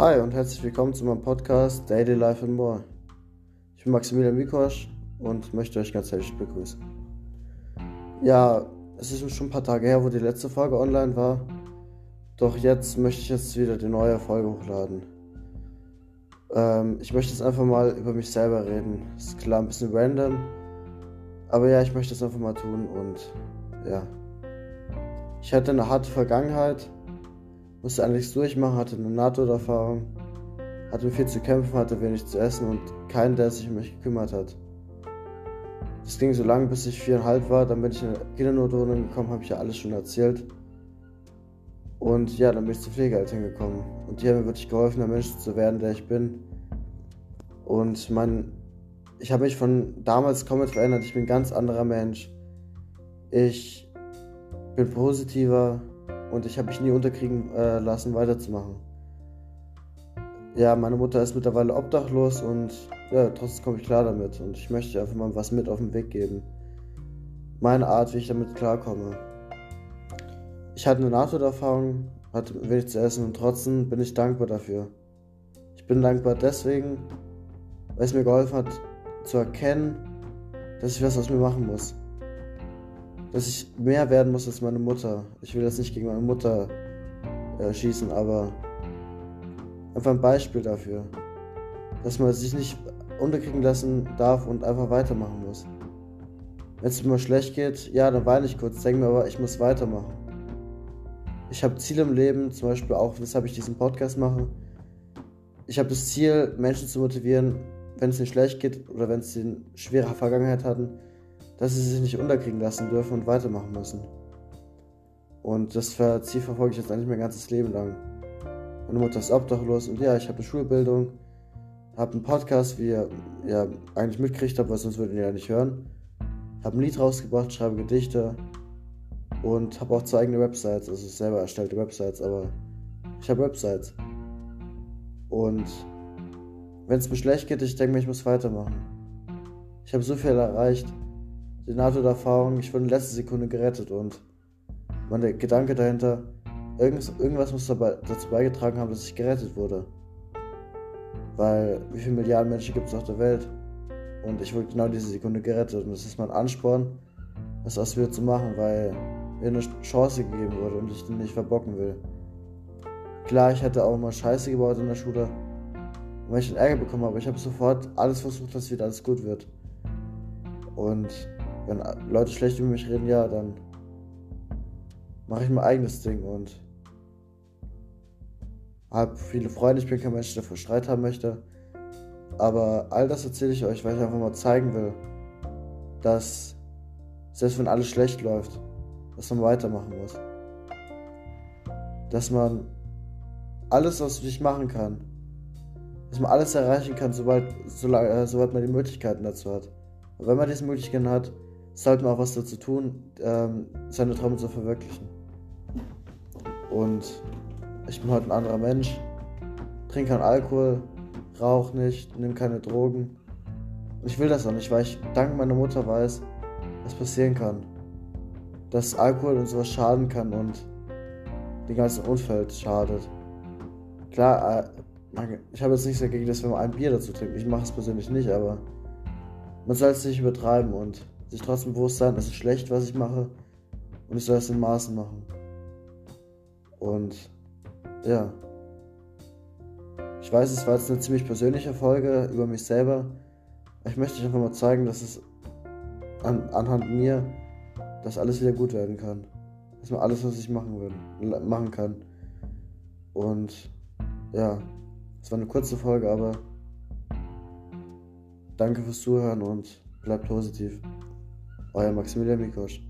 Hi und herzlich willkommen zu meinem Podcast Daily Life and More. Ich bin Maximilian Mikosch und möchte euch ganz herzlich begrüßen. Ja, es ist schon ein paar Tage her, wo die letzte Folge online war. Doch jetzt möchte ich jetzt wieder die neue Folge hochladen. Ähm, ich möchte jetzt einfach mal über mich selber reden. Ist klar ein bisschen random. Aber ja, ich möchte es einfach mal tun und ja. Ich hatte eine harte Vergangenheit musste alles durchmachen, hatte eine NATO-Erfahrung, hatte viel zu kämpfen, hatte wenig zu essen und keinen, der sich um mich gekümmert hat. Das ging so lange, bis ich viereinhalb war, dann bin ich in eine Kindernotwohnung gekommen, habe ich ja alles schon erzählt. Und ja, dann bin ich zu Pflegeeltern gekommen. Und die haben mir wirklich geholfen, der Mensch zu werden, der ich bin. Und mein, ich habe mich von damals komplett verändert. Ich bin ein ganz anderer Mensch. Ich bin positiver, und ich habe mich nie unterkriegen äh, lassen, weiterzumachen. Ja, meine Mutter ist mittlerweile obdachlos und ja, trotzdem komme ich klar damit und ich möchte einfach mal was mit auf den Weg geben. Meine Art, wie ich damit klarkomme. Ich hatte eine Nahtoderfahrung, hatte wenig zu essen und trotzdem bin ich dankbar dafür. Ich bin dankbar deswegen, weil es mir geholfen hat zu erkennen, dass ich was aus mir machen muss dass ich mehr werden muss als meine Mutter. Ich will jetzt nicht gegen meine Mutter äh, schießen, aber einfach ein Beispiel dafür, dass man sich nicht unterkriegen lassen darf und einfach weitermachen muss. Wenn es mir schlecht geht, ja, dann weine ich kurz, denke mir aber, ich muss weitermachen. Ich habe Ziele im Leben, zum Beispiel auch, weshalb ich diesen Podcast mache. Ich habe das Ziel, Menschen zu motivieren, wenn es ihnen schlecht geht oder wenn sie eine schwere Vergangenheit hatten, dass sie sich nicht unterkriegen lassen dürfen und weitermachen müssen. Und das Ziel verfolge ich jetzt eigentlich mein ganzes Leben lang. Meine Mutter ist obdachlos und ja, ich habe eine Schulbildung, habe einen Podcast, wie ihr ja eigentlich mitkriegt habt, weil sonst würdet ihr ja nicht hören. Habe ein Lied rausgebracht, schreibe Gedichte und habe auch zwei eigene Websites, also selber erstellte Websites, aber ich habe Websites. Und wenn es mir schlecht geht, ich denke mir, ich muss weitermachen. Ich habe so viel erreicht die NATO-Erfahrung, ich wurde in letzter Sekunde gerettet und mein Gedanke dahinter, irgendwas muss dabei, dazu beigetragen haben, dass ich gerettet wurde. Weil wie viele Milliarden Menschen gibt es auf der Welt? Und ich wurde genau diese Sekunde gerettet. Und das ist mein Ansporn, das aus mir zu machen, weil mir eine Chance gegeben wurde und ich die nicht verbocken will. Klar, ich hätte auch mal Scheiße gebaut in der Schule, weil ich einen Ärger bekommen habe. Ich habe sofort alles versucht, dass wieder alles gut wird. Und wenn Leute schlecht über mich reden, ja, dann mache ich mein eigenes Ding und habe viele Freunde. Ich bin kein Mensch, der vor Streit haben möchte. Aber all das erzähle ich euch, weil ich einfach mal zeigen will, dass selbst wenn alles schlecht läuft, dass man weitermachen muss. Dass man alles, was sich machen kann, dass man alles erreichen kann, sobald, äh, sobald man die Möglichkeiten dazu hat. Und wenn man diese Möglichkeiten hat, sollte man auch was dazu tun, ähm, seine Träume zu verwirklichen. Und ich bin heute ein anderer Mensch, trinke keinen Alkohol, rauche nicht, nehme keine Drogen. Und ich will das auch nicht, weil ich dank meiner Mutter weiß, was passieren kann. Dass Alkohol und sowas schaden kann und den ganzen Umfeld schadet. Klar, äh, ich habe jetzt nichts dagegen, dass wir mal ein Bier dazu trinken. Ich mache es persönlich nicht, aber man soll es nicht übertreiben und sich trotzdem bewusst sein, es ist schlecht, was ich mache und ich soll es in Maßen machen. Und ja. Ich weiß, es war jetzt eine ziemlich persönliche Folge über mich selber. Ich möchte euch einfach mal zeigen, dass es an, anhand mir, dass alles wieder gut werden kann. Dass man alles, was ich machen will, machen kann. Und ja, es war eine kurze Folge, aber danke fürs Zuhören und bleibt positiv. Euer Maximilian Mikosch.